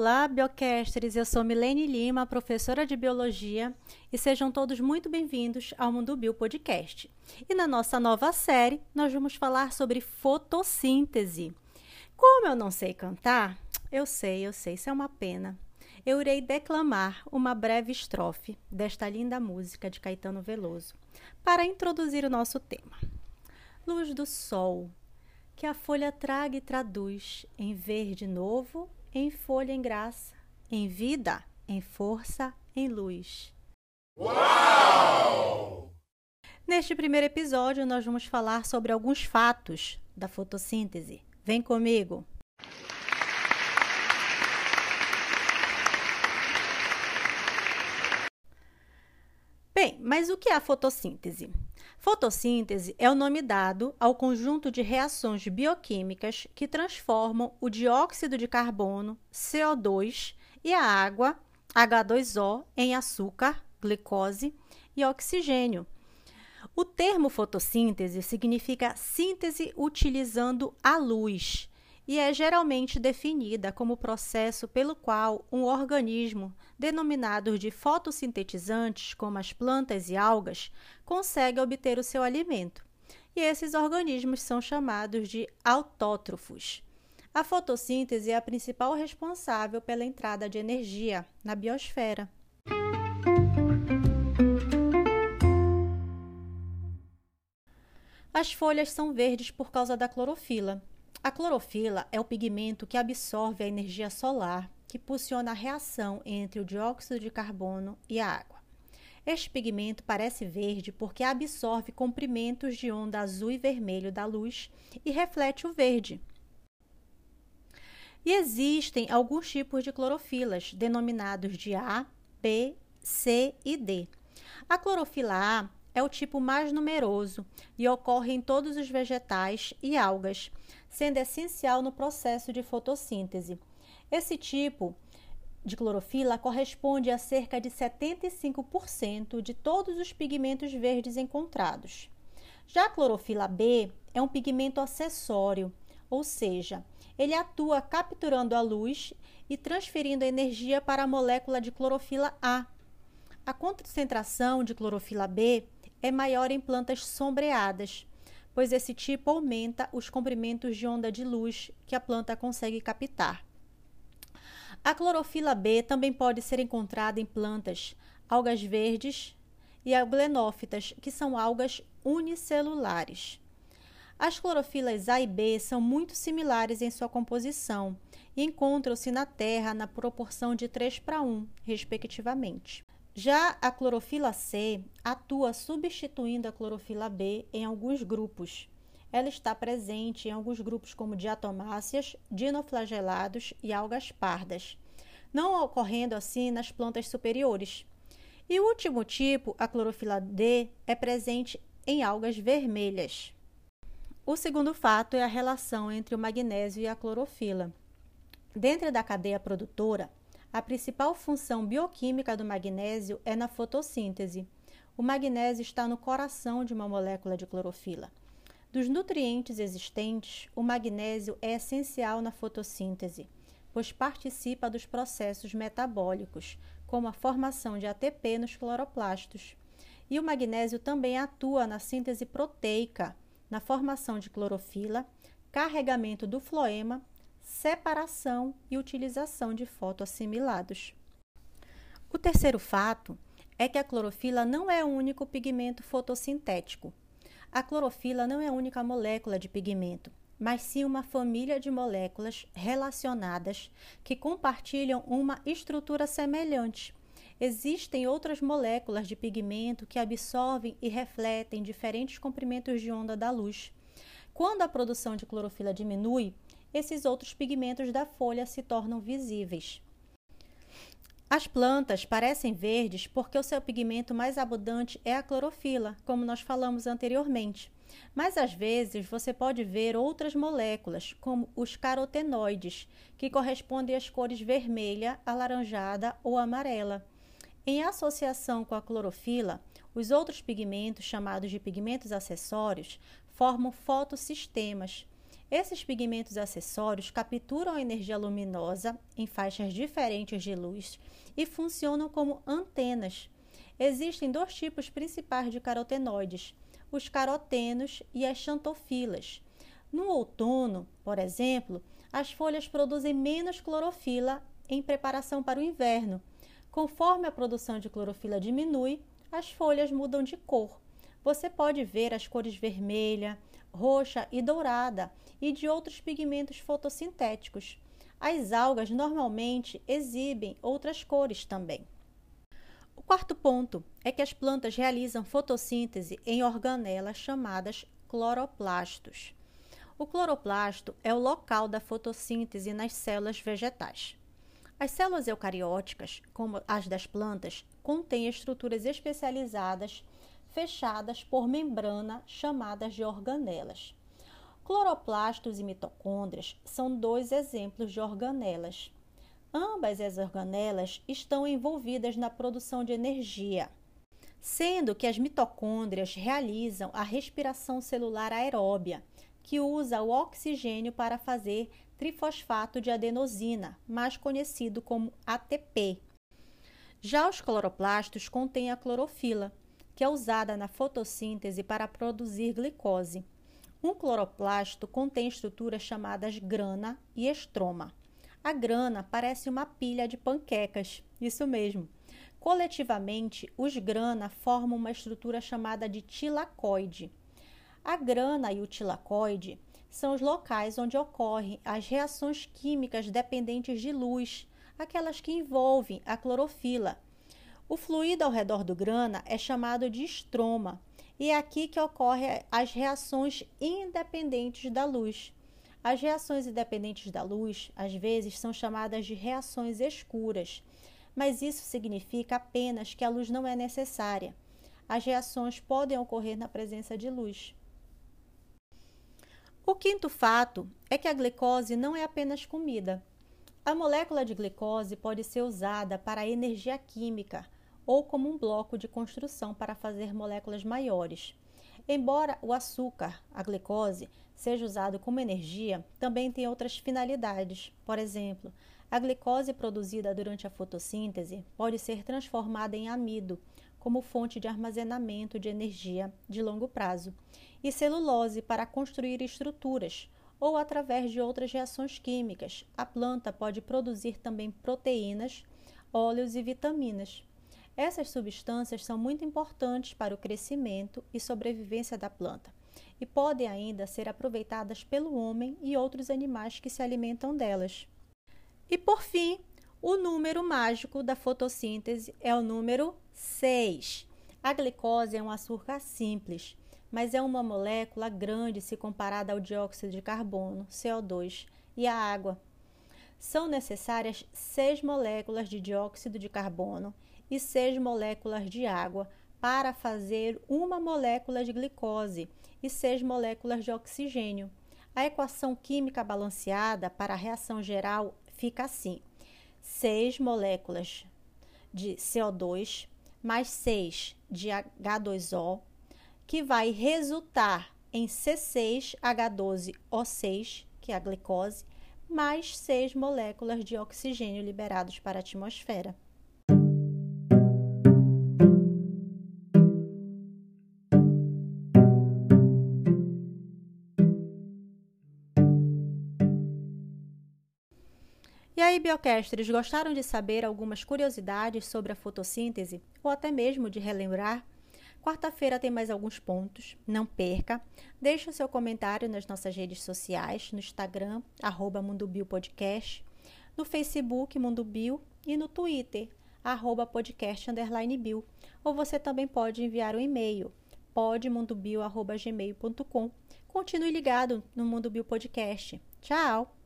Olá, biocasters! Eu sou Milene Lima, professora de Biologia, e sejam todos muito bem-vindos ao Mundo Bio Podcast. E na nossa nova série, nós vamos falar sobre fotossíntese. Como eu não sei cantar, eu sei, eu sei, isso é uma pena. Eu irei declamar uma breve estrofe desta linda música de Caetano Veloso para introduzir o nosso tema. Luz do sol, que a folha traga e traduz em verde novo, em folha em graça, em vida, em força, em luz. Uau! Neste primeiro episódio, nós vamos falar sobre alguns fatos da fotossíntese. Vem comigo! Bem, mas o que é a fotossíntese? Fotossíntese é o nome dado ao conjunto de reações bioquímicas que transformam o dióxido de carbono, CO2, e a água, H2O, em açúcar, glicose e oxigênio. O termo fotossíntese significa síntese utilizando a luz e é geralmente definida como o processo pelo qual um organismo, denominado de fotossintetizantes, como as plantas e algas, consegue obter o seu alimento. E esses organismos são chamados de autótrofos. A fotossíntese é a principal responsável pela entrada de energia na biosfera. As folhas são verdes por causa da clorofila, a clorofila é o pigmento que absorve a energia solar que impulsiona a reação entre o dióxido de carbono e a água. Este pigmento parece verde porque absorve comprimentos de onda azul e vermelho da luz e reflete o verde. E existem alguns tipos de clorofilas, denominados de A, B, C e D. A clorofila A é o tipo mais numeroso e ocorre em todos os vegetais e algas, sendo essencial no processo de fotossíntese. Esse tipo de clorofila corresponde a cerca de 75% de todos os pigmentos verdes encontrados. Já a clorofila B é um pigmento acessório, ou seja, ele atua capturando a luz e transferindo a energia para a molécula de clorofila A. A concentração de clorofila B é maior em plantas sombreadas, pois esse tipo aumenta os comprimentos de onda de luz que a planta consegue captar. A clorofila B também pode ser encontrada em plantas, algas verdes e ablenófitas, que são algas unicelulares. As clorofilas A e B são muito similares em sua composição e encontram-se na Terra na proporção de 3 para 1, respectivamente. Já a clorofila C atua substituindo a clorofila B em alguns grupos. Ela está presente em alguns grupos como diatomáceas, dinoflagelados e algas pardas, não ocorrendo assim nas plantas superiores. E o último tipo, a clorofila D, é presente em algas vermelhas. O segundo fato é a relação entre o magnésio e a clorofila. Dentro da cadeia produtora, a principal função bioquímica do magnésio é na fotossíntese. O magnésio está no coração de uma molécula de clorofila. Dos nutrientes existentes, o magnésio é essencial na fotossíntese, pois participa dos processos metabólicos, como a formação de ATP nos cloroplastos. E o magnésio também atua na síntese proteica, na formação de clorofila, carregamento do floema separação e utilização de fotoassimilados. O terceiro fato é que a clorofila não é o único pigmento fotossintético. A clorofila não é a única molécula de pigmento, mas sim uma família de moléculas relacionadas que compartilham uma estrutura semelhante. Existem outras moléculas de pigmento que absorvem e refletem diferentes comprimentos de onda da luz. Quando a produção de clorofila diminui, esses outros pigmentos da folha se tornam visíveis. As plantas parecem verdes porque o seu pigmento mais abundante é a clorofila, como nós falamos anteriormente. Mas às vezes você pode ver outras moléculas, como os carotenoides, que correspondem às cores vermelha, alaranjada ou amarela. Em associação com a clorofila, os outros pigmentos, chamados de pigmentos acessórios, formam fotossistemas Esses pigmentos acessórios capturam a energia luminosa em faixas diferentes de luz e funcionam como antenas. Existem dois tipos principais de carotenoides: os carotenos e as xantofilas. No outono, por exemplo, as folhas produzem menos clorofila em preparação para o inverno. Conforme a produção de clorofila diminui, as folhas mudam de cor. Você pode ver as cores vermelha, roxa e dourada e de outros pigmentos fotossintéticos. As algas normalmente exibem outras cores também. O quarto ponto é que as plantas realizam fotossíntese em organelas chamadas cloroplastos. O cloroplasto é o local da fotossíntese nas células vegetais. As células eucarióticas, como as das plantas, contêm estruturas especializadas fechadas por membrana chamadas de organelas. Cloroplastos e mitocôndrias são dois exemplos de organelas. Ambas as organelas estão envolvidas na produção de energia, sendo que as mitocôndrias realizam a respiração celular aeróbia, que usa o oxigênio para fazer trifosfato de adenosina, mais conhecido como ATP. Já os cloroplastos contêm a clorofila, que é usada na fotossíntese para produzir glicose. Um cloroplasto contém estruturas chamadas grana e estroma. A grana parece uma pilha de panquecas, isso mesmo. Coletivamente, os grana formam uma estrutura chamada de tilacoide. A grana e o tilacoide são os locais onde ocorrem as reações químicas dependentes de luz, aquelas que envolvem a clorofila. O fluido ao redor do grana é chamado de estroma e é aqui que ocorrem as reações independentes da luz. As reações independentes da luz, às vezes, são chamadas de reações escuras, mas isso significa apenas que a luz não é necessária. As reações podem ocorrer na presença de luz. O quinto fato é que a glicose não é apenas comida. A molécula de glicose pode ser usada para energia química, ou como um bloco de construção para fazer moléculas maiores. Embora o açúcar, a glicose, seja usado como energia, também tem outras finalidades. Por exemplo, a glicose produzida durante a fotossíntese pode ser transformada em amido, como fonte de armazenamento de energia de longo prazo, e celulose para construir estruturas, ou através de outras reações químicas. A planta pode produzir também proteínas, óleos e vitaminas. Essas substâncias são muito importantes para o crescimento e sobrevivência da planta e podem ainda ser aproveitadas pelo homem e outros animais que se alimentam delas. E por fim, o número mágico da fotossíntese é o número 6. A glicose é um açúcar simples, mas é uma molécula grande se comparada ao dióxido de carbono, CO2, e à água. São necessárias seis moléculas de dióxido de carbono e seis moléculas de água para fazer uma molécula de glicose e seis moléculas de oxigênio. A equação química balanceada para a reação geral fica assim: 6 moléculas de CO2 mais 6 de H2O, que vai resultar em C6H12O6, que é a glicose, mais 6 moléculas de oxigênio liberados para a atmosfera. E aí, biocasters, gostaram de saber algumas curiosidades sobre a fotossíntese ou até mesmo de relembrar? Quarta-feira tem mais alguns pontos, não perca. Deixe o seu comentário nas nossas redes sociais, no Instagram, arroba Podcast, no Facebook Mundo Bio e no Twitter, arroba podcast underline bio. Ou você também pode enviar um e-mail, podmundobio.gmail.com. Continue ligado no Mundo Bio Podcast. Tchau!